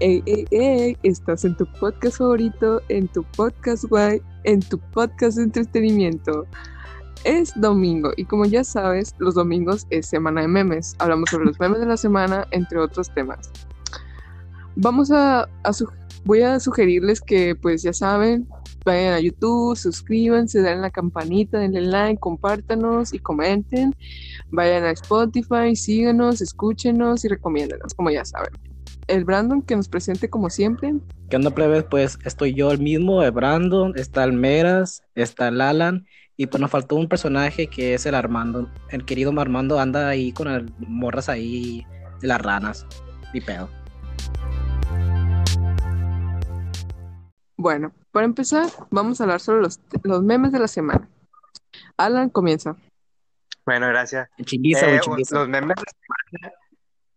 Ey, ey, ey, estás en tu podcast favorito, en tu podcast guay, en tu podcast de entretenimiento. Es domingo y como ya sabes, los domingos es semana de memes. Hablamos sobre los memes de la semana, entre otros temas. Vamos a, voy a sugerirles que pues ya saben, vayan a YouTube, suscríbanse, den la campanita, denle like, compártanos y comenten. Vayan a Spotify, síganos, escúchenos y recomiéndenos, como ya saben. El Brandon que nos presente como siempre. ¿Qué onda, plebes? Pues estoy yo el mismo, el Brandon, está el Meras, está el Alan, y pues nos faltó un personaje que es el Armando. El querido Armando anda ahí con las morras ahí de las ranas. Ni pedo. Bueno, para empezar, vamos a hablar sobre los, los memes de la semana. Alan comienza. Bueno, gracias. Eh, los memes de la semana,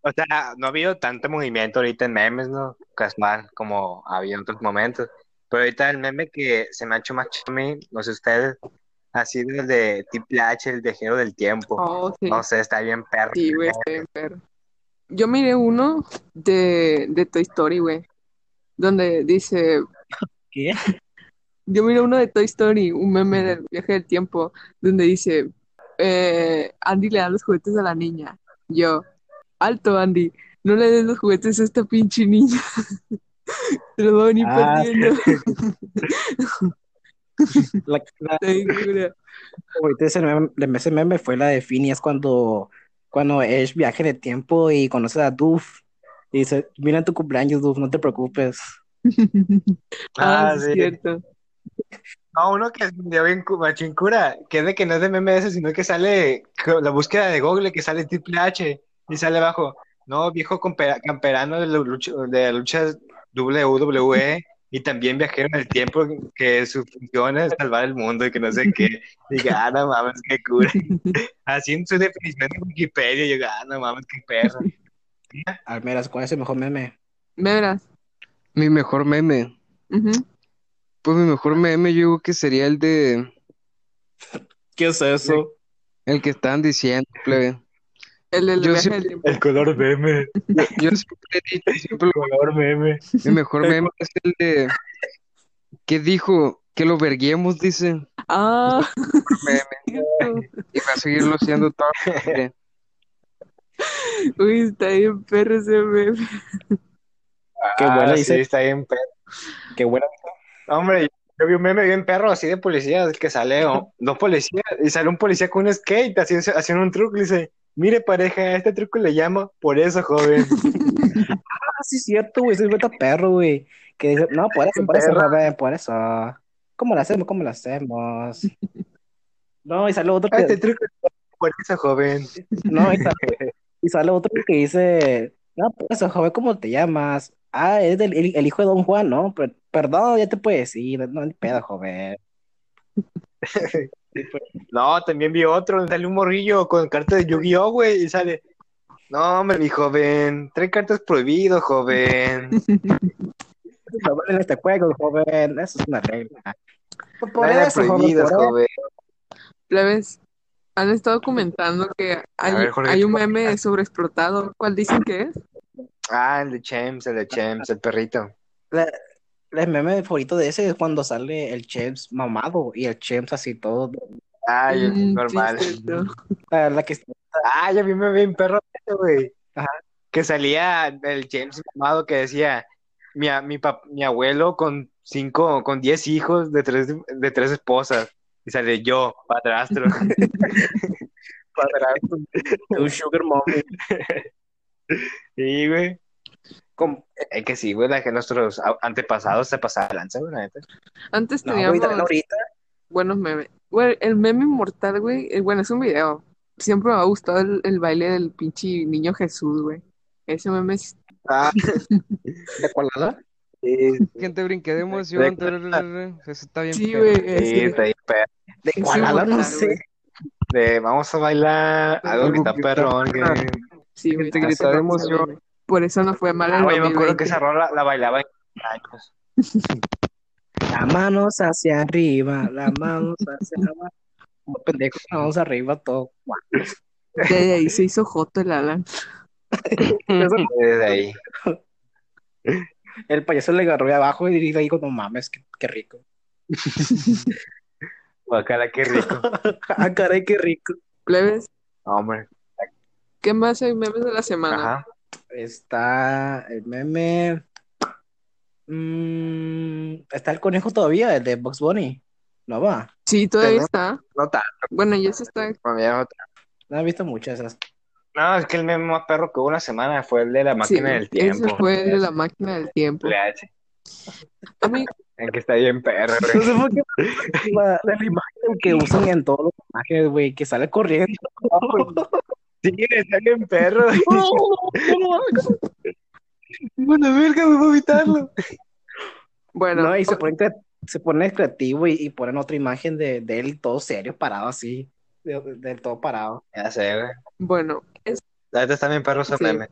o sea, no ha habido tanto movimiento ahorita en memes, ¿no? Casual, como había en otros momentos. Pero ahorita el meme que se me ha hecho más chido a mí, no sé ustedes, ha sido el de Triple H, el viajero del tiempo. Oh, sí. No sé, está bien perro. Sí, güey, está bien perro. Yo miré uno de, de Toy Story, güey, donde dice, ¿Qué? yo miré uno de Toy Story, un meme del viaje del tiempo, donde dice, eh, Andy le da los juguetes a la niña. Yo, alto Andy, no le des los juguetes a esta pinche niña. Se los va a venir Ah, perdiendo. La, la- Está bien cura. ahorita ese meme, ese meme fue la de Phineas cuando, cuando es viaje de tiempo y conoce a Duff. Y dice, mira tu cumpleaños, Duff, no te preocupes. Ah, Ah, sí, es sí. cierto. No, uno que dio bien cu- machín cura, que es de que no es de meme ese, sino que sale la búsqueda de Google, que sale Triple H y sale abajo, no, viejo camperano de la lucha, de la lucha WWE y también viajero en el tiempo, que su función es salvar el mundo y que no sé qué. Diga, ah, no mames, qué cura. Así en su definición de Wikipedia, yo, ah, no mames, qué perro. Almeras, ¿cuál es el mejor meme? ¿Me verás? Mi mejor meme. Pues mi mejor meme yo digo que sería el de ¿Qué es eso? el que estaban diciendo, plebe. El del Yo viaje siempre- del tiempo. El color meme, Yo siempre he dicho, siempre lo- color meme. mi mejor meme es el de que dijo que lo verguemos, dice. Ah, Meme. Y va a seguirlo siendo todo. Uy, está bien perro ese meme. Qué Ah, buena sí, dice. está bien perro. Qué buena. Hombre, yo vi un meme bien perro así de policías que sale oh, dos policías y sale un policía con un skate haciendo, haciendo un truco y dice, mire pareja, a este truco le llamo por eso, joven. Ah, sí, es cierto, güey. Ese es beta perro, güey. Que dice, no, por eso, por eso, joven, por eso. ¿Cómo lo hacemos? ¿Cómo lo hacemos? No, y sale otro que, este truco por eso, joven. no, y sale, y sale otro que dice, no, por eso, joven, ¿cómo te llamas? Ah, es del- el, el hijo de Don Juan, ¿no? Per- perdón, ya te puedes decir, no, ni pedo, joven. No, también vi otro sale un morrillo con cartas de Yu-Gi-Oh, güey, y sale, no, hombre, mi joven, trae cartas prohibido, joven. No vale en este juego, joven, eso es una regla. Por Nada eso, joven, prohibido, por eso. joven. Plebes, han estado comentando que hay, ver, Jorge, hay un ¿tú qué meme sobreexplotado. ¿Cuál dicen que es? Ah, el de Chems, el de Chems, el perrito. La- El meme favorito de ese es cuando sale el Chems mamado y el Chems así todo. Ay, Mm, sí, normal. cierto. La, la que Ah, ya vi me vi un perro ese, güey. Ajá. Que salía el James mamado que decía mi, a- mi, pap- mi abuelo con cinco, con diez hijos de tres, de tres esposas. Y sale yo, padrastro. padrastro. un sugar mommy. Sí, güey. Como- Es que sí, güey, la que nuestros antepasados se pasaban de lanza, güey, la neta. Antes No, teníamos güey, ahorita. buenos memes. Güey, el meme inmortal, güey, eh, bueno, es un video. Siempre me ha gustado el, el baile del pinche niño Jesús, güey. Ese meme es... Ah, ¿De cuál lado? sí, Gente brinqué de emoción. De-. Eso está bien. Sí, güey, sí, está ahí, perro. ¿De cuál lado? No sé. De vamos a bailar algo que está perrón. que- Sí, Gente grita de emoción. Por eso no fue mal Ah, el güey, me acuerdo 2020. que esa rola la bailaba en años. Las manos hacia arriba, las manos hacia abajo. Como pendejo, las manos arriba, todo. Desde ahí se hizo joto el Alan. Eso Desde ahí. El payaso le agarró de abajo y dijo ahí, no mames, qué, qué rico. Guacala, qué rico. ah, caray, qué rico. Plebes, No, hombre. ¿qué más hay memes de la semana? Ajá. Está el meme. Mm, está el conejo todavía, el de Box Bunny. No va. Sí, todavía está. No tanto, Bueno, ya se está. no he visto muchas esas. No, es que el meme más perro que hubo una semana fue el de la máquina sí, del ese tiempo. fue el de la máquina del tiempo. A mí, En que está bien perro, No güey. sé por qué. La, la imagen que usan en todos los imágenes, güey, que sale corriendo. Sí, está bien perro. Bueno, verga, me voy a evitarlo. bueno, No, y se pone, cre- se pone creativo y, y ponen otra imagen de, de él todo serio, parado así. De, de todo parado. Ya sé, güey. bueno, es- está bien perro ese Sí. meme.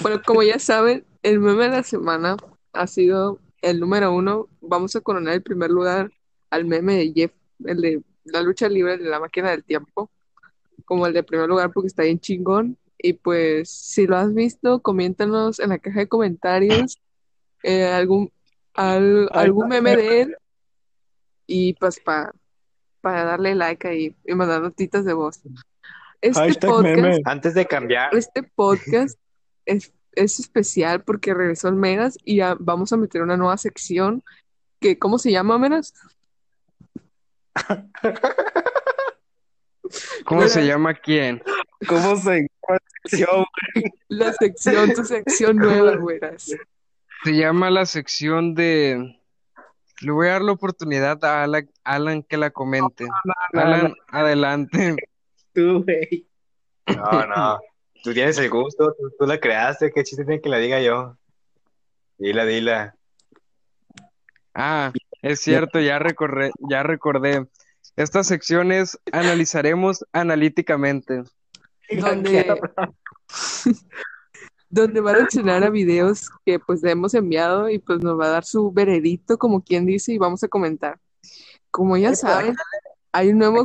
bueno, como ya saben, el meme de la semana ha sido el número uno. Vamos a coronar el primer lugar al meme de Jeff, el de la lucha libre de la máquina del tiempo, como el de primer lugar porque está bien chingón. Y pues, si lo has visto, coméntanos en la caja de comentarios eh, algún, al- algún meme de él y pues para para darle like ahí y mandar notitas de voz. Este Hashtag podcast, meme. Antes de cambiar, este podcast es, es especial porque regresó el Meras y ya vamos a meter una nueva sección que, ¿cómo se llama, Meras? ¿Cómo se llama quién? ¿Cómo se llama? La sección, tu sección nueva, Meras. Se llama la sección de... Le voy a dar la oportunidad a Alan, Alan que la comente. no, Alan, adelante. Tú, güey. no, no. Tú tienes el gusto, tú, tú la creaste. ¿Qué chiste tiene que la diga yo? Dila, dila. Ah, es cierto, ya recordé, ya recordé. Esta sección es analizaremos analíticamente. Donde, donde va a reaccionar a videos que pues le hemos enviado y pues nos va a dar su veredicto, como quien dice, y vamos a comentar. Como ya saben, hay un nuevo.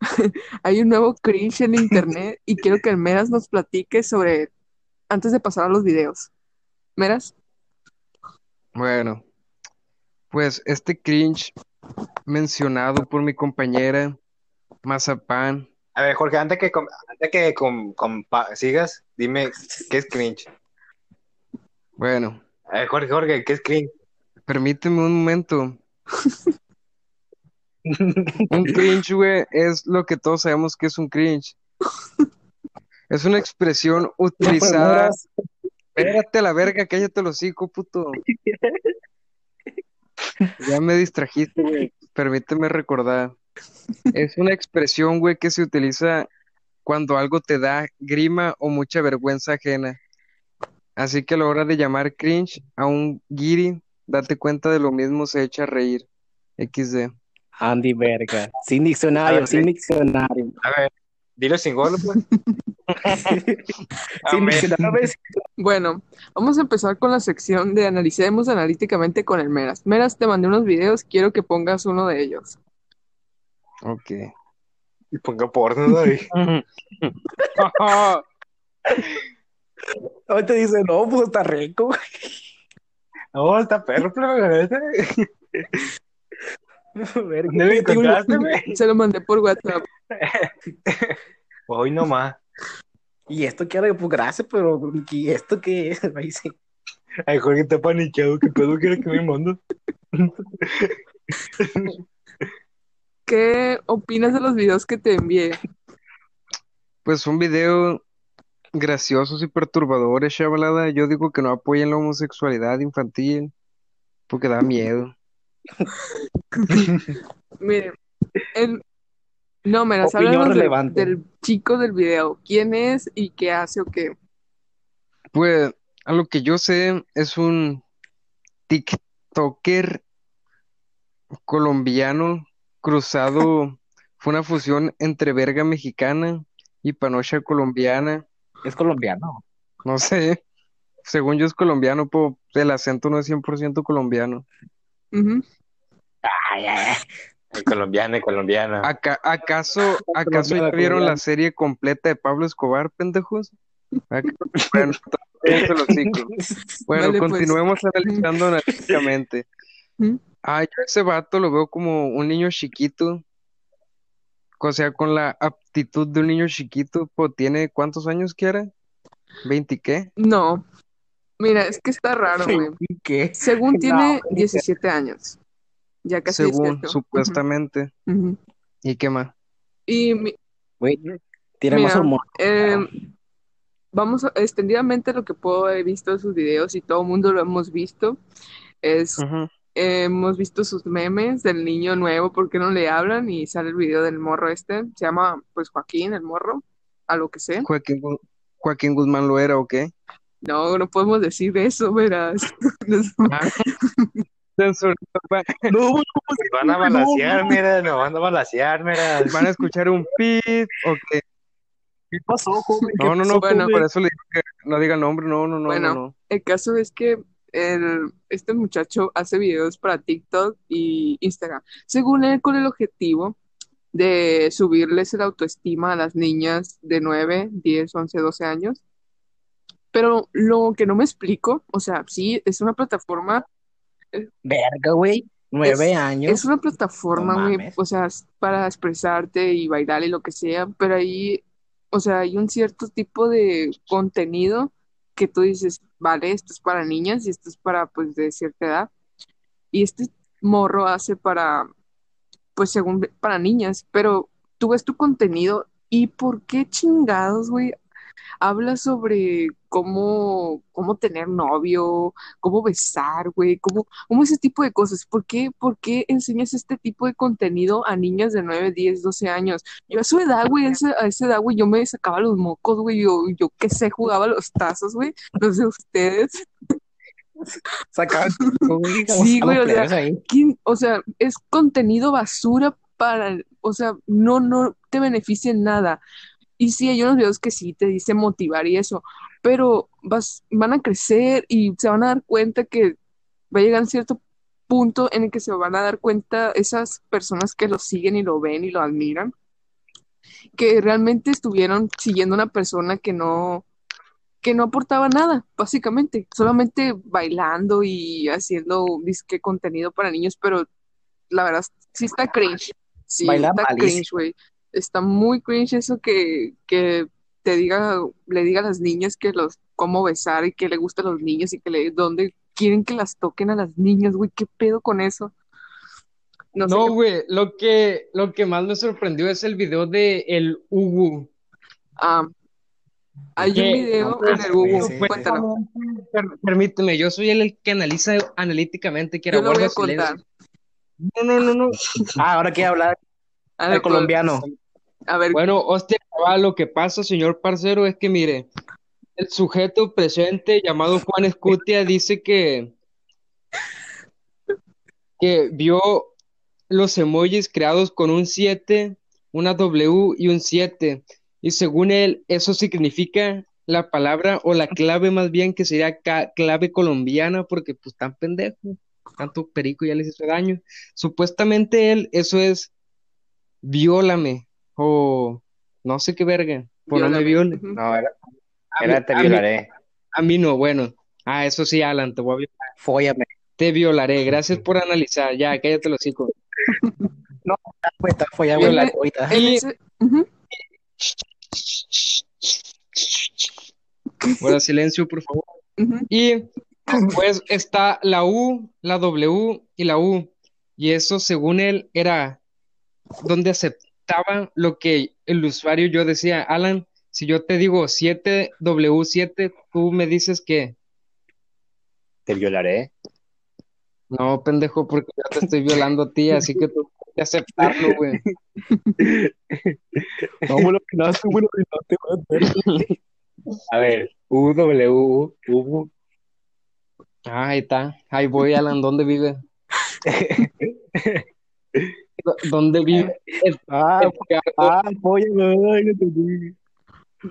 Hay un nuevo cringe en internet y quiero que el Meras nos platique sobre antes de pasar a los videos. Meras, Bueno, pues este cringe mencionado por mi compañera Mazapán. A ver, Jorge, antes que, com- antes que com- sigas, dime, ¿qué es cringe? Bueno, A ver, Jorge, Jorge, ¿qué es cringe? permíteme un momento. Un cringe, güey, es lo que todos sabemos que es un cringe. Es una expresión utilizada. Espérate a la verga, cállate los hocico, puto. Ya me distrajiste, güey. Permíteme recordar. Es una expresión, güey, que se utiliza cuando algo te da grima o mucha vergüenza ajena. Así que a la hora de llamar cringe a un guiri, date cuenta de lo mismo, se echa a reír. XD. Andy Verga. Sin diccionario, ver, sin diccionario. A ver, dilo sin gol, pues. Bueno, vamos a empezar con la sección de analicemos analíticamente con el Meras. Meras, te mandé unos videos, quiero que pongas uno de ellos. Ok. Y ponga porno, ¿no? Y- Ahorita dice, no, pues está rico. No, está perro, pero. Verga. ¿Dónde lo encontraste, güey? Se lo mandé por WhatsApp. Hoy nomás. Y esto quiero, pues gracias, pero ¿y esto qué es? Me dice, Ay, Jorge está paniqueado. ¿Qué pedo quiere que me mando? ¿Qué opinas de los videos que te envié? Pues un video graciosos y perturbadores, chavalada. Yo digo que no apoyen la homosexualidad infantil porque da miedo. Miren, el... no, Meras, Opinión háblanos de- relevante. del chico del video. ¿Quién es y qué hace o qué? Pues a lo que yo sé es un TikToker colombiano cruzado, fue una fusión entre verga mexicana y panocha colombiana. es colombiano. No sé, según yo es colombiano, pero el acento no es 100% colombiano. El colombiano, el colombiano. Aca- ¿Acaso, acaso ya vieron la serie completa de Pablo Escobar, pendejos? Ac- Bueno, Vale, pues. continuemos analizando analíticamente. Ah, yo ese vato lo veo como un niño chiquito. O sea, con la aptitud de un niño chiquito, pues tiene ¿cuántos años quiera? ¿20 y qué? No. Mira, es que está raro, güey. ¿Qué? Según No, tiene güey. 17 años. Ya casi Según, 18. supuestamente. ¿Y qué más? Y mi- tiene más humor. eh, vamos a- extendidamente lo que puedo he visto de sus videos y todo el mundo lo hemos visto. Es eh, hemos visto sus memes del niño nuevo, ¿por qué no le hablan? Y sale el video del morro este, se llama pues Joaquín, el morro, a lo que sé. Joaquín, Joaquín Guzmán lo era, ¿o qué? No, no podemos decir eso, verás. Ah, censura, va- No, Nos van a balasear, mira, nos van a balasear, mira. Van a escuchar un pip, ¿o qué? ¿qué pasó, joven? ¿Qué No, no, no, Bueno. por eso le digo que no diga nombre, no, no, no, Bueno. no, no. El caso es que el, este muchacho hace videos para TikTok y Instagram, según él, con el objetivo de subirles el autoestima a las niñas de 9, 10, 11, 12 años. Pero lo que no me explico, o sea, sí, es una plataforma, Verga, güey. Nueve años. es una plataforma, güey, o sea, es para expresarte y bailar y lo que sea, pero ahí, o sea, hay un cierto tipo de contenido que tú dices, vale, esto es para niñas y esto es para, pues, de cierta edad. Y este morro hace para, pues, según, para niñas, pero tú ves tu contenido y ¿por qué chingados, güey? Habla sobre cómo, cómo tener novio, cómo besar, güey, cómo, cómo ese tipo de cosas. ¿Por qué, por qué enseñas este tipo de contenido a niñas de 9, 10, 12 años? Yo a su edad, güey, a esa, a esa edad, güey, yo me sacaba los mocos, güey, yo, yo qué sé, jugaba los tazos, güey, no sé ustedes. Sacaban, Sí, güey, o sea. ¿Quién- o sea, es contenido basura para, o sea, no, no te beneficia en nada. Y sí, hay unos videos que sí te dicen motivar y eso, pero vas, van a crecer y se van a dar cuenta que va a llegar a cierto punto en el que se van a dar cuenta esas personas que lo siguen y lo ven y lo admiran, que realmente estuvieron siguiendo a una persona que no, que no aportaba nada, básicamente, solamente bailando y haciendo disque contenido para niños, pero la verdad sí está cringe. Sí, Baila está malísimo. cringe, güey. Está muy cringe eso que, que te diga, le diga a las niñas que los cómo besar y que le gustan los niños y que le dónde quieren que las toquen a las niñas, güey, qué pedo con eso. No sé No, qué- güey, lo que, lo que más me sorprendió es el video de el Ugu. ah, hay un video en el Sí, Google, sí, sí. cuéntanos. Per- permíteme, yo soy el, que analiza analíticamente, que era Yo lo voy a contar. No, no, no, no. Ah, ahora quiere hablar A el ver, colombiano. A ver, Bueno, hostia, chaval, lo que pasa, señor parcero, es que mire, el sujeto presente llamado Juan Escutia dice que, que vio los emojis creados con un 7, una W y un 7. Y según él, eso significa la palabra o la clave más bien que sería clave colombiana, porque pues tan pendejo, tanto perico ya les hizo daño. Supuestamente él, eso es viólame o no sé qué verga, por no me viole. No, era, A era mí- te a mí- violaré. A mí no, bueno. Ah, eso sí, Alan, te voy a violar. Fóllame. Te violaré. Gracias por analizar. Ya, cállate los hijos. Pues está follado En la el- ahorita. Y-. Guarda silencio, por favor. Y después está la U, la W y la U. Y eso, según él, era donde aceptaba lo que el usuario yo decía. Alan, si yo te digo 7W7, tú me dices que Te violaré. no, pendejo, porque yo te estoy violando a ti, así que tú tienes que aceptarlo, güey. No me lo opinaste, güey, lo opinaste, A ver, U, W, U, U. Ah, ahí está. Ahí voy, Alan. ¿Dónde vive? ¿Dó- ¿Dónde vive? Ah, ah.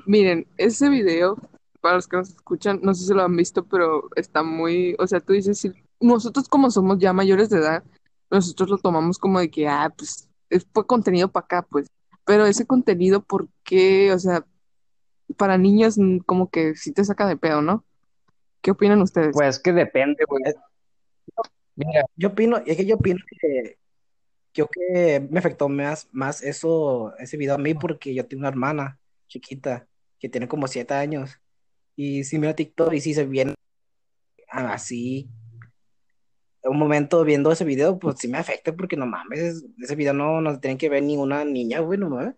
Miren, ese video, para los que nos escuchan, no sé si lo han visto, pero está muy, o sea, tú dices, si nosotros como somos ya mayores de edad, nosotros lo tomamos como de que, ah, pues, es- fue contenido para acá, pues, pero ese contenido, ¿por qué? O sea, para niños mm, como que sí te saca de pedo, ¿no? ¿Qué opinan ustedes? Pues que depende, güey. Mira, Yo opino, es que yo opino que yo que me afectó más, más eso, ese video a mí porque yo tengo una hermana chiquita que tiene como siete años y si mira TikTok y si se viene así un momento viendo ese video, pues sí me afecta porque no mames, ese video no, no tiene que ver ninguna niña, güey, no mames.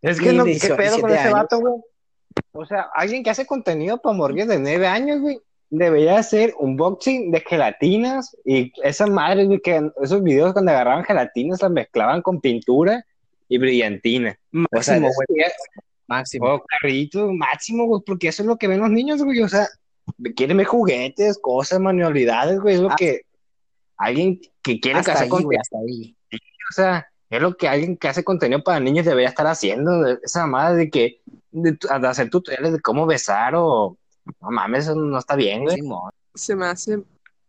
Es que no, ¿qué 18, pedo con 17 ese años. vato, güey? O sea, alguien que hace contenido para morrillos de 9 años, güey, debería hacer unboxing de gelatinas y esas madres, güey, que esos videos cuando agarraban gelatinas las mezclaban con pintura y brillantina. O sea, Máximo, güey, máximo. oh, carritos, máximo, güey, porque eso es lo que ven los niños, güey, o sea, quieren ver juguetes, cosas, manualidades, güey, es lo Ah. que alguien que quiere hacer ahí, güey, contenido, hasta ahí. o sea, es lo que alguien que hace contenido para niños debería estar haciendo, esa madre de que, de, de hacer tutoriales de cómo besar o, no mames, eso no está bien, güey. Simón. Se me hace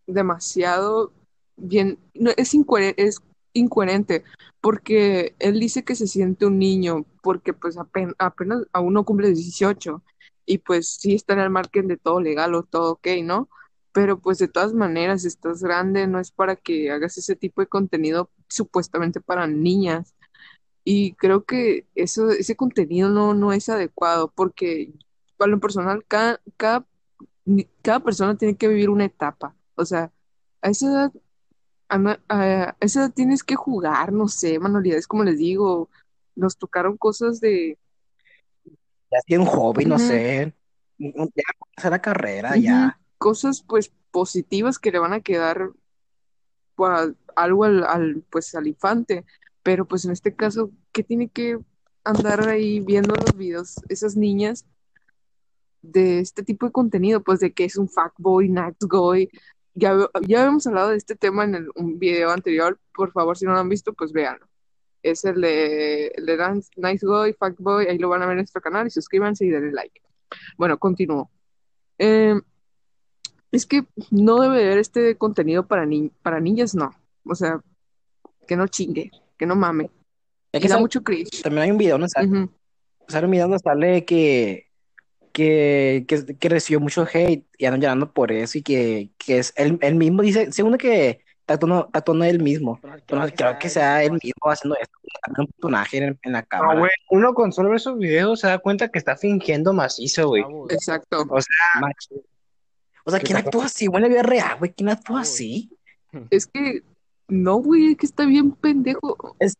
demasiado bien, no, es incoherente, es incoherente, porque él dice que se siente un niño, porque pues apenas, apenas aún no cumple 18, y pues sí está en el margen de todo legal o todo ok, ¿no? Pero pues de todas maneras, estás grande, no es para que hagas ese tipo de contenido supuestamente para niñas. Y creo que eso, ese contenido no, no es adecuado, porque para lo personal, cada, cada, persona tiene que vivir una etapa. O sea, a esa edad, a, a esa edad tienes que jugar, no sé, manualidades, como les digo, nos tocaron cosas de... Ya tiene un hobby, no sé. Ya hacer la carrera, ya. cosas pues positivas que le van a quedar pues, algo al, al, pues al infante, pero pues en este caso, ¿qué tiene que andar ahí viendo los videos esas niñas de este tipo de contenido? Pues de que es un fuckboy, nice boy. Ya, ya habíamos hablado de este tema en el- un video anterior, por favor, si no lo han visto, pues véanlo. Es el de, el de Dance- Nice Boy, Fuckboy, ahí lo van a ver en nuestro canal y suscríbanse y denle like. Bueno, continúo. Eh, es que no debe haber este contenido para, ni para niñas, no. O sea, que no chingue, que no mame. Es que da mucho cringe. también hay un video donde sale, Ujú. sale un video donde sale que, que, que, que recibió mucho hate y andan llorando por eso y que, que es él, él mismo dice, según que actuando, está actuando él mismo, pero no creo que sea él mismo haciendo esto, un personaje en, en la No, cámara. uno con solo ver esos videos se da cuenta que está fingiendo macizo, güey. Exacto. Macho. O sea, ¿quién actúa así, güey, en la vida real, güey? ¿Quién actúa así? Es que, no, güey, es que está bien pendejo. Es-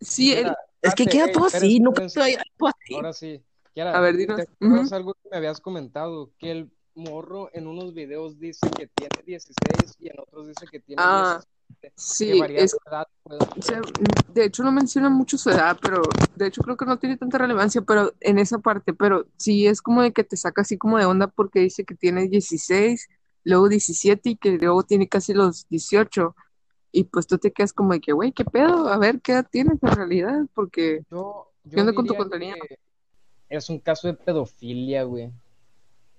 Sí, él, Es que Espérate, ¿quién ey, actúa espérense, así? No que actúa así. Ahora sí. Kiara, A ver, dinos. ¿te acuerdas algo que me habías comentado? Que el morro en unos videos dice que tiene 16 y en otros dice que tiene Ah, 17. Que sí, es, edad, pues. o sea, de hecho no menciona mucho su edad, pero de hecho creo que no tiene tanta relevancia, pero en esa parte, pero sí es como de que te saca así como de onda porque dice que tiene 16, luego 17 y que luego tiene casi los 18. Y pues tú te quedas como de que, güey, ¿qué pedo? A ver, ¿qué edad tienes en realidad? Porque, Yo, ¿Qué yo onda con tu contenido? que es un caso de pedofilia, güey.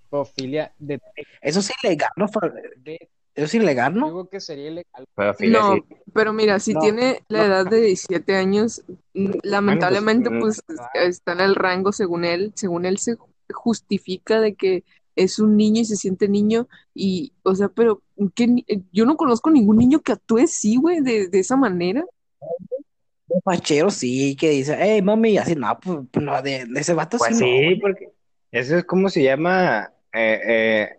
Pedofilia de, Eso es ilegal, ¿no? De- Eso es ilegal, yo ¿no? digo que sería ilegal. No, sí. pero mira, si No, tiene la no. edad de 17 años, mm, lamentablemente mm, pues está en el rango según él, según él se justifica de que es un niño y se siente niño y, o sea, pero ¿qué ni- yo no conozco ningún niño que actúe así, güey, de, de esa manera. Un fachero sí, que dice, hey, mami, y así, no, pues, pues, no, de, de ese vato Pues sí, sí, porque eso es como se llama, eh, eh,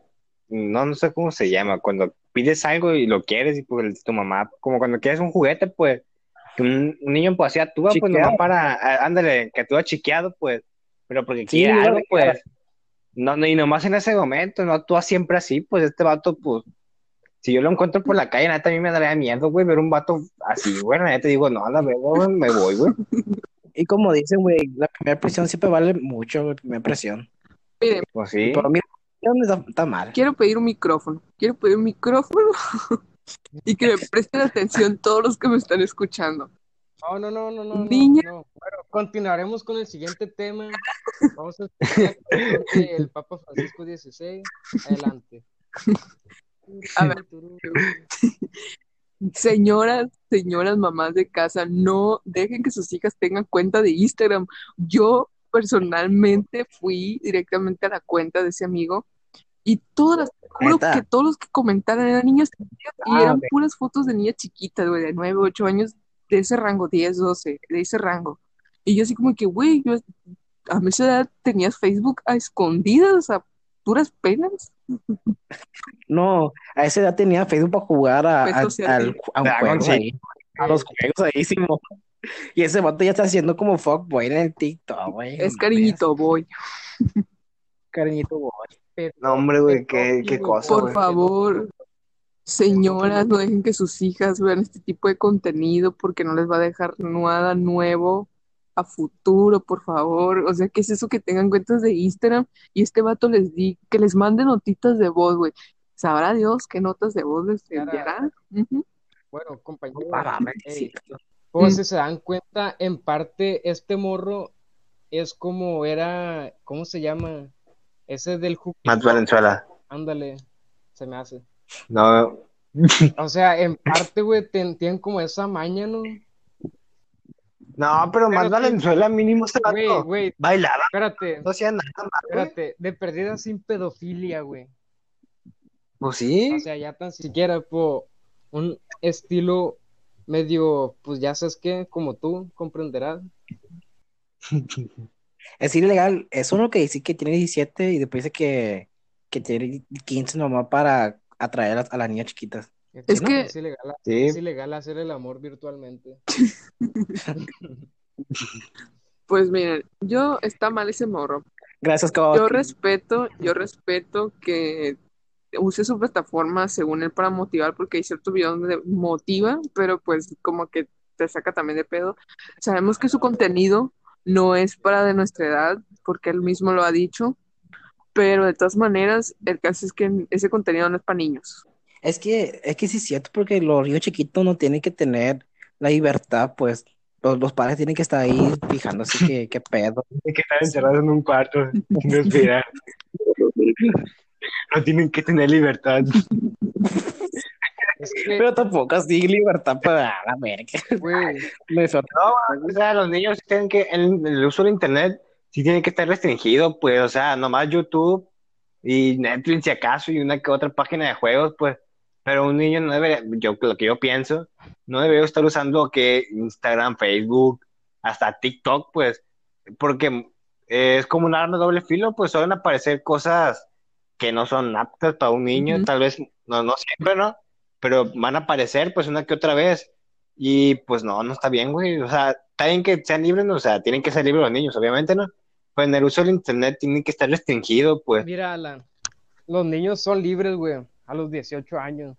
no, no sé cómo se llama, cuando pides algo y lo quieres y pues tu mamá, como cuando quieres un juguete, pues, que un, un niño pues así actúa, pues Chiqueado. nomás para, ándale, que actúa chiqueado, pues, pero porque Sí, quiere algo, pues, no, no, y nomás en ese momento, no actúa siempre así, pues este vato, pues, si yo lo encuentro por la calle, neta, a mí me daría miedo, güey, ver un vato así, güey, neta digo, no, la verdad, güey, me voy, güey. Y como dicen, güey, la primera presión siempre vale mucho, güey, primera presión. Miren, Pues sí. Pero mira, está, mal. quiero pedir un micrófono, quiero pedir un micrófono y que me presten atención todos los que me están escuchando. No, no, no, no, no, Niña. no. Bueno, continuaremos con el siguiente tema. Vamos a escuchar el Papa Francisco XVI. Adelante. A ver. Señoras, señoras mamás de casa, no dejen que sus hijas tengan cuenta de Instagram. Yo personalmente fui directamente a la cuenta de ese amigo Y todas las, juro que todos los que comentaron eran niñas chiquitas y Ah, eran puras fotos de niñas chiquitas, güey, de 9, 8 años, de ese rango, 10, 12, de ese rango. Y yo así como que, güey, yo a mi esa edad tenías Facebook a escondidas, a puras penas. No, a esa edad tenía Facebook para jugar a, al- sí. a un juego ahí, a los juegos ahí, Simón. Y ese vato ya está haciendo como fuckboy en el TikTok, güey. Es cariñito, boy. Cariñito boy. No, hombre, güey, qué, qué cosa, Por favor, señoras, no dejen que sus hijas vean este tipo de contenido porque no les va a dejar nada nuevo a futuro, por favor. O sea, ¿qué es eso que tengan cuentas de Instagram y este vato les di que les mande notitas de voz, güey? Sabrá Dios qué notas de voz les enviará. Bueno, compañero, sí. pues Mm. si se dan cuenta, en parte este morro es como era, ¿cómo se llama? Ese del. Matt Valenzuela. Ándale, se me hace. No, O sea, en parte, güey, tienen como esa maña, ¿no? No, pero sí. Valenzuela mínimo se Güey, vato. güey, Bailaba, espérate, no hacía nada más, güey. espérate, de perdida sin pedofilia, güey. Pues sí. O sea, ya tan siquiera por un estilo medio, pues ya sabes qué, como tú comprenderás. Es ilegal, es uno que dice que tiene 17 y después dice que, que tiene 15 nomás para atraer a, a las niñas chiquitas. Es ¿no? que- es ilegal, Sí. es ilegal hacer el amor virtualmente. Pues miren, yo está mal ese morro. Gracias, cabrón. Yo respeto, yo respeto que use su plataforma según él para motivar, porque hay ciertos videos donde motiva, pero pues como que te saca también de pedo. Sabemos que su contenido no es para de nuestra edad, porque él mismo lo ha dicho, pero de todas maneras, el caso es que ese contenido no es para niños. Es que, es que sí es cierto, porque los niños chiquitos no tienen que tener la libertad, pues los, los padres tienen que estar ahí fijándose que, qué pedo. Hay que estar encerrados en un cuarto sin respirar. No tienen que tener libertad. Pero tampoco así libertad para la verga. No, o sea, los niños tienen que, el, el uso del internet sí tiene que estar restringido, pues, o sea, nomás YouTube y Netflix si acaso y una que otra página de juegos, pues, pero un niño no debe, yo, lo que yo pienso, no debería estar usando que Instagram, Facebook, hasta TikTok, pues, porque es como un arma doble filo, pues suelen aparecer cosas que no son aptas para un niño, tal vez, no, no siempre, ¿no? Pero van a aparecer, pues, una que otra vez. Y pues no, no está bien, güey. O sea, está bien que sean libres, ¿no? o sea, tienen que ser libres los niños, obviamente, ¿no? Pues en el uso del internet tiene que estar restringido, pues. mira, Alan, los niños son libres, güey, a los 18 años.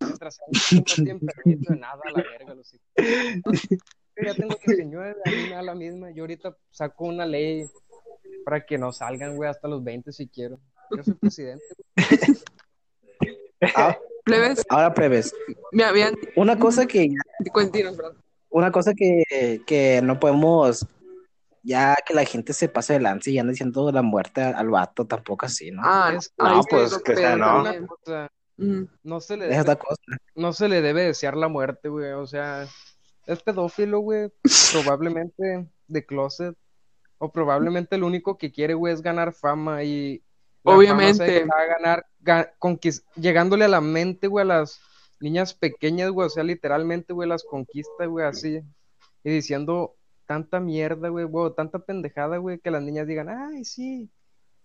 Mientras no tienen permiso de nada, a la verga, los hijos. Yo ya tengo 19, a mí me da la misma. Yo ahorita saco una ley para que no salgan, güey, hasta los 20 si quiero. Yo soy presidente. Ah, Plebes, ahora, plebes, me habían... una cosa que Cuéntanos, una cosa que, que no podemos, ya que la gente se pase de lance y anda diciendo la muerte al, al vato, tampoco así, ¿no? Ah, Es- no, pues, que sea, no. Mm. no se le debe, cosa. no se le debe desear la muerte, güey. O sea, es pedófilo, güey. Probablemente de closet. O probablemente lo único que quiere, güey, es ganar fama y Obviamente. fama a ganar ga- conquis- llegándole a la mente, güey, a las niñas pequeñas, güey, o sea, literalmente, güey, las conquista, güey, así. Y diciendo tanta mierda, güey, güey, tanta pendejada, güey, que las niñas digan, ay, sí,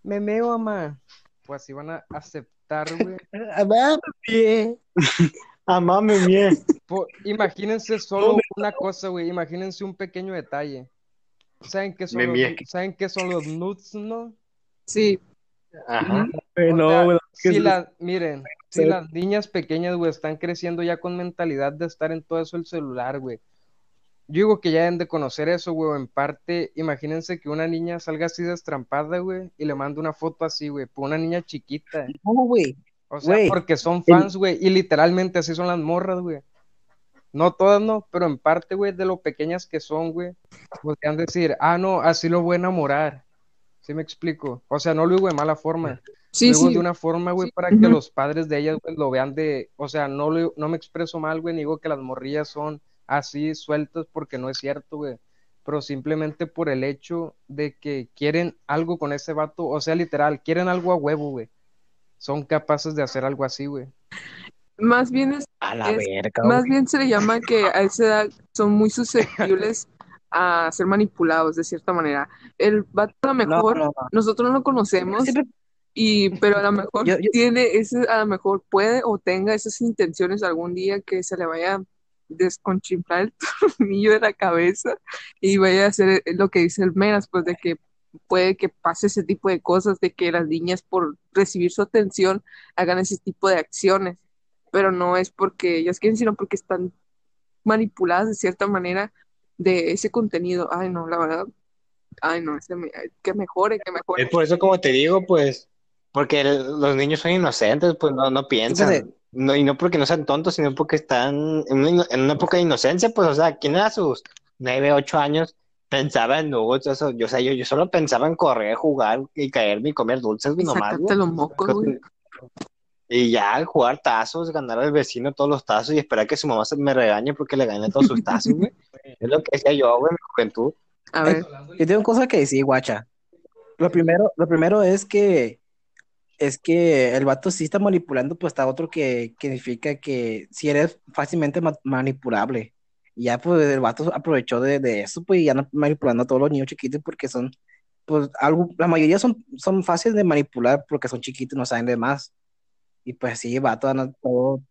me meo, mamá. Pues así van a aceptar, güey. Amame bien. Po- imagínense solo una cosa, güey. Imagínense un pequeño detalle. ¿Saben qué son Me los, ¿saben qué son los nudes, no? Sí, Ajá. O sea, güey, si la- miren, si las niñas pequeñas, güey, están creciendo ya con mentalidad de estar en todo eso el celular, güey. Yo digo que ya deben de conocer eso, güey. En parte, imagínense que una niña salga así destrampada, güey, y le manda una foto así, güey, por una niña chiquita. No, güey. O sea, porque son fans, güey, y literalmente así son las morras, güey. No todas, no, pero en parte, güey, de lo pequeñas que son, güey, podrían decir, ah, no, así lo voy a enamorar. ¿Sí me explico? O sea, no lo digo de mala forma, sí, lo digo sí. de una forma, güey, Sí. para que los padres de ellas, güey, lo vean de, o sea, no, lo- no me expreso mal, güey, ni digo que las morrillas son así sueltas porque no es cierto, güey, pero simplemente por el hecho de que quieren algo con ese vato, o sea, literal, quieren algo a huevo, güey. son capaces de hacer algo así, güey. Más bien es, A la es- verga, más güey. bien se le llama que a esa edad son muy susceptibles a ser manipulados de cierta manera. El vato a lo No, mejor no, no. nosotros no lo conocemos Siempre- y pero a lo mejor Yo- yo- tiene ese, a lo mejor puede o tenga esas intenciones algún día que se le vaya a desconchimplar el tornillo de la cabeza y vaya a hacer lo que dice el Meras, pues de que puede que pase ese tipo de cosas, de que las niñas por recibir su atención hagan ese tipo de acciones, pero no es porque ellas quieren, sino porque están manipuladas de cierta manera de ese contenido. Ay, no, la verdad, ay, no, ese me- que mejore, que mejore. Es por eso, como te digo, pues, porque el- los niños son inocentes, pues no, no piensan. No, y no porque no sean tontos, sino porque están en una, en una época de inocencia, pues, o sea, ¿quién a sus nueve, ocho años pensaba en nuggets? Eso, yo, o sea, yo, yo solo pensaba en correr, jugar y caerme y comer dulces, nomás, güey. los mocos, güey. Y ya, jugar tazos, ganar al vecino todos los tazos y esperar que su mamá se me regañe porque le gané todos sus tazos, güey. Es lo que decía yo, güey, en mi juventud. A ver, Yo tengo cosas que decir, guacha. Lo primero, lo primero es que es que el vato sí está manipulando, pues está otro que, que significa que si eres fácilmente ma- manipulable. Y ya pues el vato aprovechó de, de eso, pues y anda manipulando a todos los niños chiquitos porque son, pues algo, la mayoría son, son fáciles de manipular porque son chiquitos y no saben de más. Y pues sí, el vato anda todo,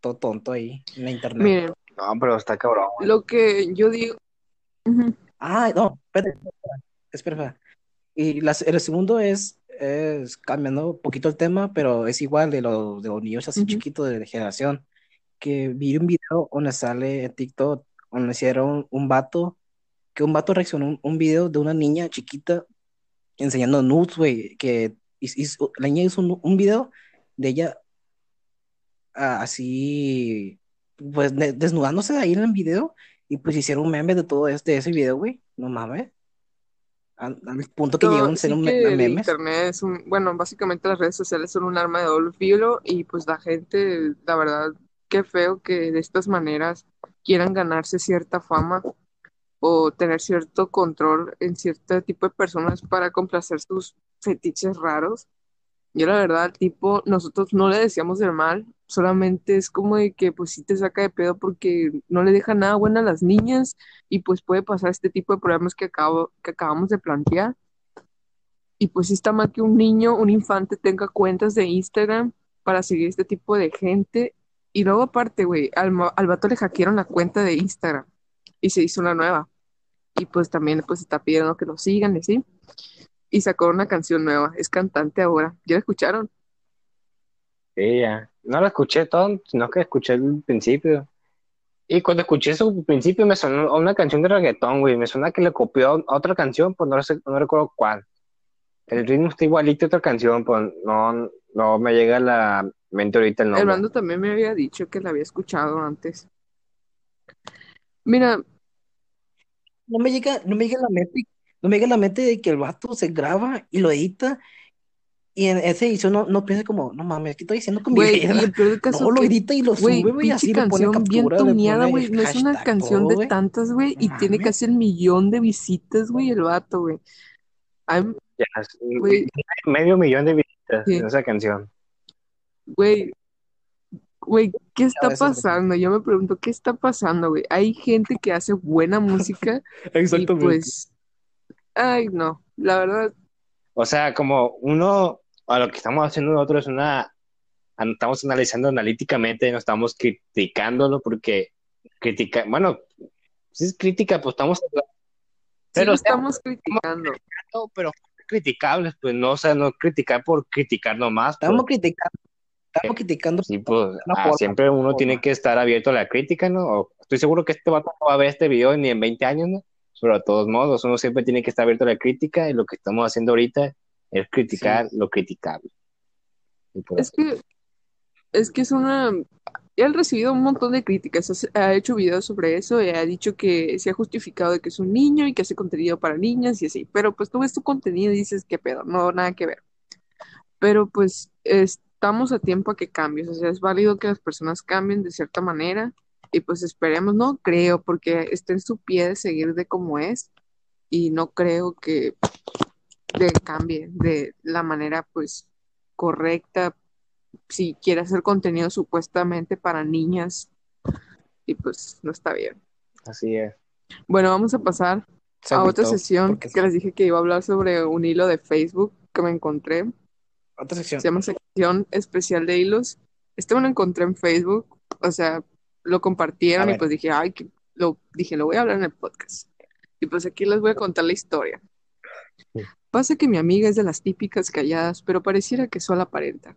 todo tonto ahí en la internet. miren, No, pero está cabrón, güey. lo que yo digo, Ujú. Ah, no, espérate, espera, espera, espera. Y la- el segundo es, es cambiando un poquito el tema, pero es igual de, los de los niños así Ujú. chiquitos de generación, que vi un video donde sale en TikTok, donde hicieron un vato, que un vato reaccionó un, un video de una niña chiquita enseñando nudes, güey, que hiz- hizo- la niña hizo un, un video de ella ah, así, pues de- desnudándose ahí en el video, y pues hicieron un meme de todo este, ese video, güey, no mames. Al, punto que No, llegaron a sí ser un me- que el memes. internet es un, bueno, básicamente las redes sociales son un arma de doble filo y pues la gente, la verdad, qué feo que de estas maneras quieran ganarse cierta fama o tener cierto control en cierto tipo de personas para complacer sus fetiches raros. Yo la verdad, tipo, nosotros no le decíamos del mal, solamente es como de que pues sí te saca de pedo porque no le deja nada bueno a las niñas y pues puede pasar este tipo de problemas que acabo, que acabamos de plantear. Y pues sí está mal que un niño, un infante tenga cuentas de Instagram para seguir este tipo de gente. Y luego aparte, güey, al, al vato le hackearon la cuenta de Instagram y se hizo una nueva. Y pues también pues está pidiendo que lo sigan y así. Y sacó una canción nueva, es cantante ahora. ¿Ya la escucharon? Sí, ya. No lo escuché todo, sino que escuché el principio. Y cuando escuché su principio me sonó una canción de reggaetón, güey. Me suena que le copió a otra canción, pues no, sé, no recuerdo cuál. El ritmo está igualito a otra canción, pues no, no me llega a la mente ahorita el El nombre. bando también me había dicho que la había escuchado antes. Mira, No me llega, no me llega a la mente, no me llega a la mente de que el vato se graba y lo edita. Y en esa edición no, no piensa como, no mames, ¿qué estoy diciendo con mi güey, y vida? el caso No, lo que edita y lo sube, güey, así le pone canción bien captura, le tuneada, pone güey. No es una canción todo, de tantas, güey. Y tiene casi el millón de visitas, güey, el vato, güey. Medio millón de visitas Sí. en esa canción. Güey, güey, ¿qué está pasando? Yo me pregunto, ¿qué está pasando, güey? Hay gente que hace buena música y pues, ay, no, la verdad, O sea, como uno, a lo que estamos haciendo nosotros es una, estamos analizando analíticamente, no estamos criticándolo porque critica, bueno, si es crítica, pues estamos sí Pero, lo o sea, estamos criticando. pero criticables, pues no, o sea, no criticar por criticar nomás, pues. Estamos criticando, estamos criticando. Sí, pues ah, forma, siempre uno forma. tiene que estar abierto a la crítica, ¿no? O- estoy seguro que este vato no va a ver este video ni en 20 años, ¿no? Pero de todos modos, uno siempre tiene que estar abierto a la crítica y lo que estamos haciendo ahorita es criticar lo criticable. Es que, es que es una, él ha recibido un montón de críticas, ha hecho videos sobre eso y ha dicho que se ha justificado de que es un niño y que hace contenido para niñas y así, pero pues tú ves tu contenido y dices, qué pedo, no, nada que ver. Pero pues estamos a tiempo a que cambies, o sea, es válido que las personas cambien de cierta manera y pues esperemos, no creo, porque está en su pie de seguir de como es y no creo que de cambie de la manera pues correcta si quiere hacer contenido supuestamente para niñas y pues no está bien. Así es. Bueno, vamos a pasar a otra sesión porque- que les dije que iba a hablar sobre un hilo de Facebook que me encontré. Otra sección. Se llama sección especial de hilos. Este me lo encontré en Facebook, o sea, lo compartieron y pues dije, ay, que lo dije, lo voy a hablar en el podcast. Y pues aquí les voy a contar la historia. Pasa que mi amiga es de las típicas calladas, pero pareciera que solo aparenta.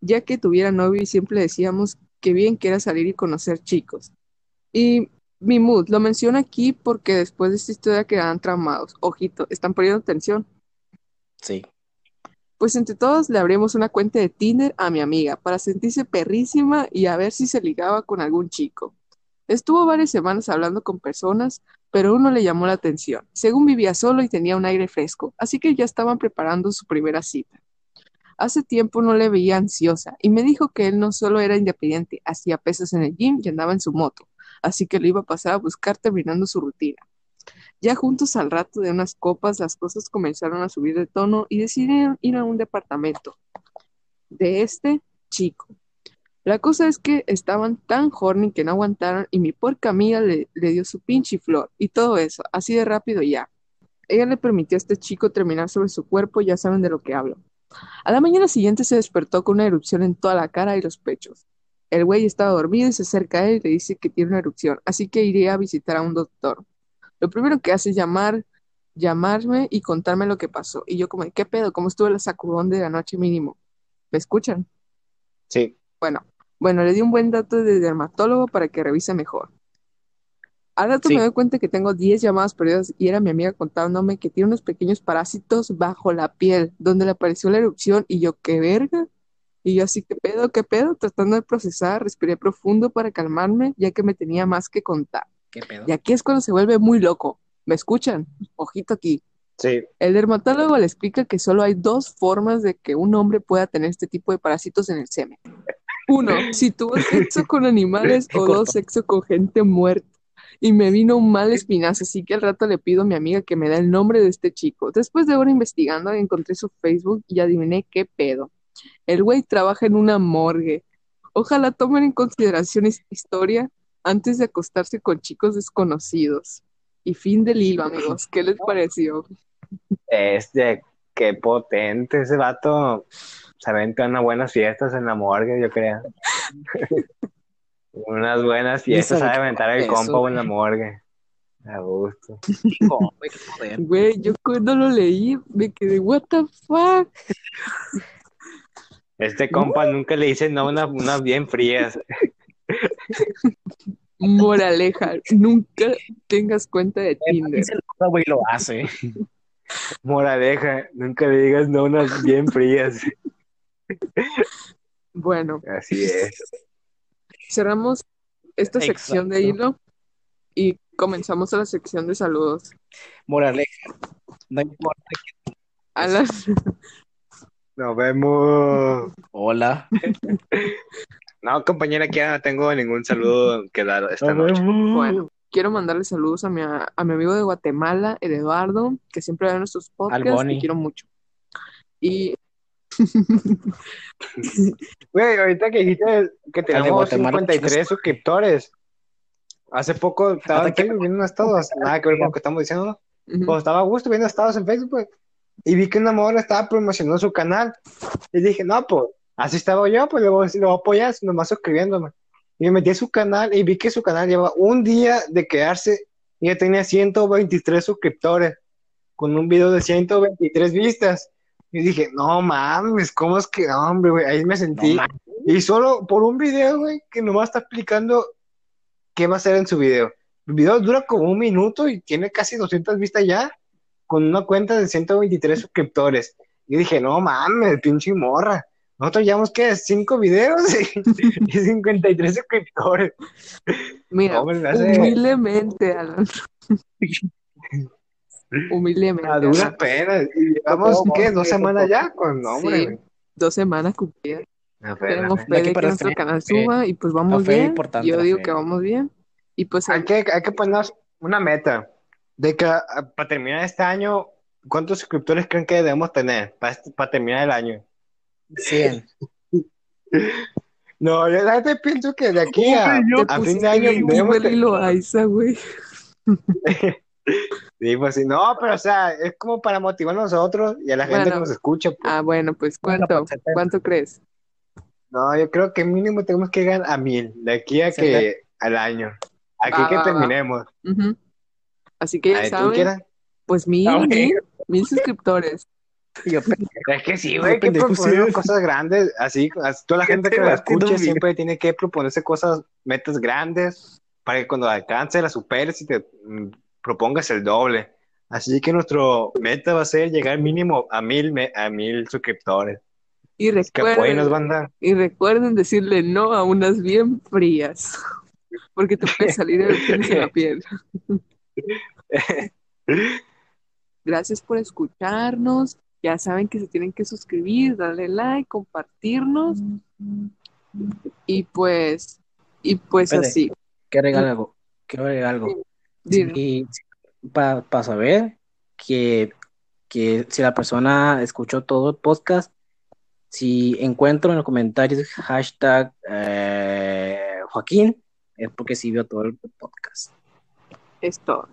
Ya que tuviera novio y siempre decíamos que bien que era salir y conocer chicos. Y mi mood lo menciono aquí porque después de esta historia quedarán traumados. Ojito, están poniendo atención. Sí. Pues entre todos le abrimos una cuenta de Tinder a mi amiga para sentirse perrísima y a ver si se ligaba con algún chico. Estuvo varias semanas hablando con personas, pero uno le llamó la atención. Según vivía solo y tenía un aire fresco, así que ya estaban preparando su primera cita. Hace tiempo no le veía ansiosa y me dijo que él no solo era independiente, hacía pesas en el gym y andaba en su moto, así que lo iba a pasar a buscar terminando su rutina. Ya juntos al rato de unas copas, las cosas comenzaron a subir de tono y decidieron ir a un departamento de este chico. La cosa es que estaban tan horny que no aguantaron y mi porca amiga le, dio su pinche flor y todo eso, así de rápido ya. Ella le permitió a este chico terminar sobre su cuerpo, ya saben de lo que hablo. A la mañana siguiente se despertó con una erupción en toda la cara y los pechos. El güey estaba dormido y se acerca a él y le dice que tiene una erupción, así que iría a visitar a un doctor. Lo primero que hace es llamar, llamarme y contarme lo que pasó. Y yo como, ¿qué pedo? ¿Cómo estuvo el sacudón de la noche mínimo? ¿Me escuchan? Sí. Bueno, bueno, le di un buen dato de dermatólogo para que revise mejor. Al rato Sí. me doy cuenta que tengo 10 llamadas perdidas y era mi amiga contándome que tiene unos pequeños parásitos bajo la piel, donde le apareció la erupción y yo, ¿qué verga? Y yo así, ¿qué pedo? ¿Qué pedo? Tratando de procesar, respiré profundo para calmarme, ya que me tenía más que contar. ¿Qué pedo? Y aquí es cuando se vuelve muy loco. ¿Me escuchan? Ojito aquí. Sí. El dermatólogo le explica que solo hay dos formas de que un hombre pueda tener este tipo de parásitos en el semen. Uno, si tuvo sexo con animales o dos, sexo con gente muerta. Y me vino un mal espinazo, así que al rato le pido a mi amiga que me dé el nombre de este chico. Después de hora investigando, encontré su Facebook y adiviné qué pedo. El güey trabaja en una morgue. Ojalá tomen en consideración esta historia antes de acostarse con chicos desconocidos. Y fin del hilo, amigos. ¿Qué les pareció? Este, qué potente ese vato. Se aventa unas buenas fiestas en la morgue, yo creo. unas buenas fiestas a aventar el compo en la morgue. A gusto. Güey, qué poder. Güey, yo cuando lo leí me quedé, what the fuck? Este compa nunca le dice no una- unas bien frías. Moraleja, nunca tengas cuenta de Tinder. Güey, lo hace. Moraleja, nunca le digas no unas bien frías. Bueno, Así es. cerramos esta sección de hilo y comenzamos a la sección de saludos. Moraleja. No importa. A las... Nos vemos. Hola. No, compañera, aquí ya no tengo ningún saludo que dar esta noche. Bueno, quiero mandarle saludos a mi, a mi amigo de Guatemala, el Eduardo, que siempre ve nuestros podcasts, te quiero mucho. Y Güey, ahorita que dijiste que tenemos Guatemala, 53 suscriptores. Hace poco estaba en. Facebook viendo unos estados, nada que ver con lo que estamos diciendo, Pues estaba a gusto viendo estados en Facebook, pues, y vi que una morra estaba promocionando su canal. Y dije, no, pues, así estaba yo, pues le voy, le voy a apoyar, nomás suscribiéndome. Y me metí a su canal y vi que su canal lleva un día de quedarse y ya tenía 123 suscriptores, con un video de 123 vistas. Y dije, no mames, ¿cómo es que, no, hombre, güey? Ahí me sentí. No y solo por un video, güey, que nomás está explicando qué va a hacer en su video. El video dura como un minuto y tiene casi 200 vistas ya, con una cuenta de 123 suscriptores. Y dije, no mames, pinche morra. Nosotros llevamos, ¿qué? Cinco videos y, y 53 suscriptores. Mira, me hace- humildemente, Alan. humildemente. A duras penas. Y llevamos, No, ¿qué? no, Dos semanas ya. Pues no, hombre. Sí. Dos semanas cumplidas. Tenemos fe Hay que de que nuestro fe. canal Fe. suba y pues vamos fe bien. Yo digo fe. que vamos bien. Y pues Hay que, hay que poner una meta de que ah, para terminar este año, ¿cuántos suscriptores creen que debemos tener para, este- para terminar el año? 100. No, yo la neta pienso que de aquí a, a fin de año debemos Kimberly Loaiza, güey. Sí, pues sí, no, pero o sea, es como para motivar a nosotros y a la gente Bueno. que nos escucha. pues. Ah, bueno, pues ¿cuánto? 70. ¿Cuánto crees? No, yo creo que mínimo tenemos que llegar a mil, de aquí a que al año. Aquí Va, que va, va. terminemos. Así que ya ¿tú saben, quieras? pues mil, Ah, mil, mil suscriptores. Yo Es que sí, güey, que proponer cosas grandes, así, así toda la ¿Qué gente te que la escuche siempre tiene que proponerse cosas, metas grandes, para que cuando la alcances, la superes y te mm, propongas el doble. Así que nuestro meta va a ser llegar mínimo a mil, me- a mil suscriptores. Y recuerden, banda. y recuerden decirle no a unas bien frías. Porque te puede salir el en la piel. Gracias por escucharnos. Ya saben que se tienen que suscribir, darle like, compartirnos. Y pues, y pues así. Quiero agregar algo. Quiero agregar algo. Y para saber que, que si la persona escuchó todo el podcast, si encuentro en los comentarios hashtag eh, Joaquín, es porque sí vio todo el podcast. Es todo.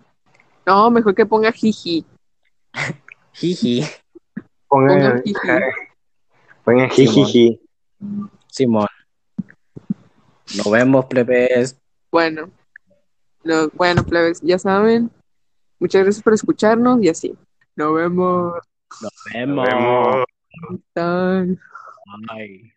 No, mejor que ponga jiji. Jiji, Pongan, Pongan jiji. pongan Simón. jijiji. Simón. Nos vemos, plebes. Bueno, lo- bueno, plebes, ya saben. Muchas gracias por escucharnos y así. Nos vemos. Nos Nos vemos. Bye.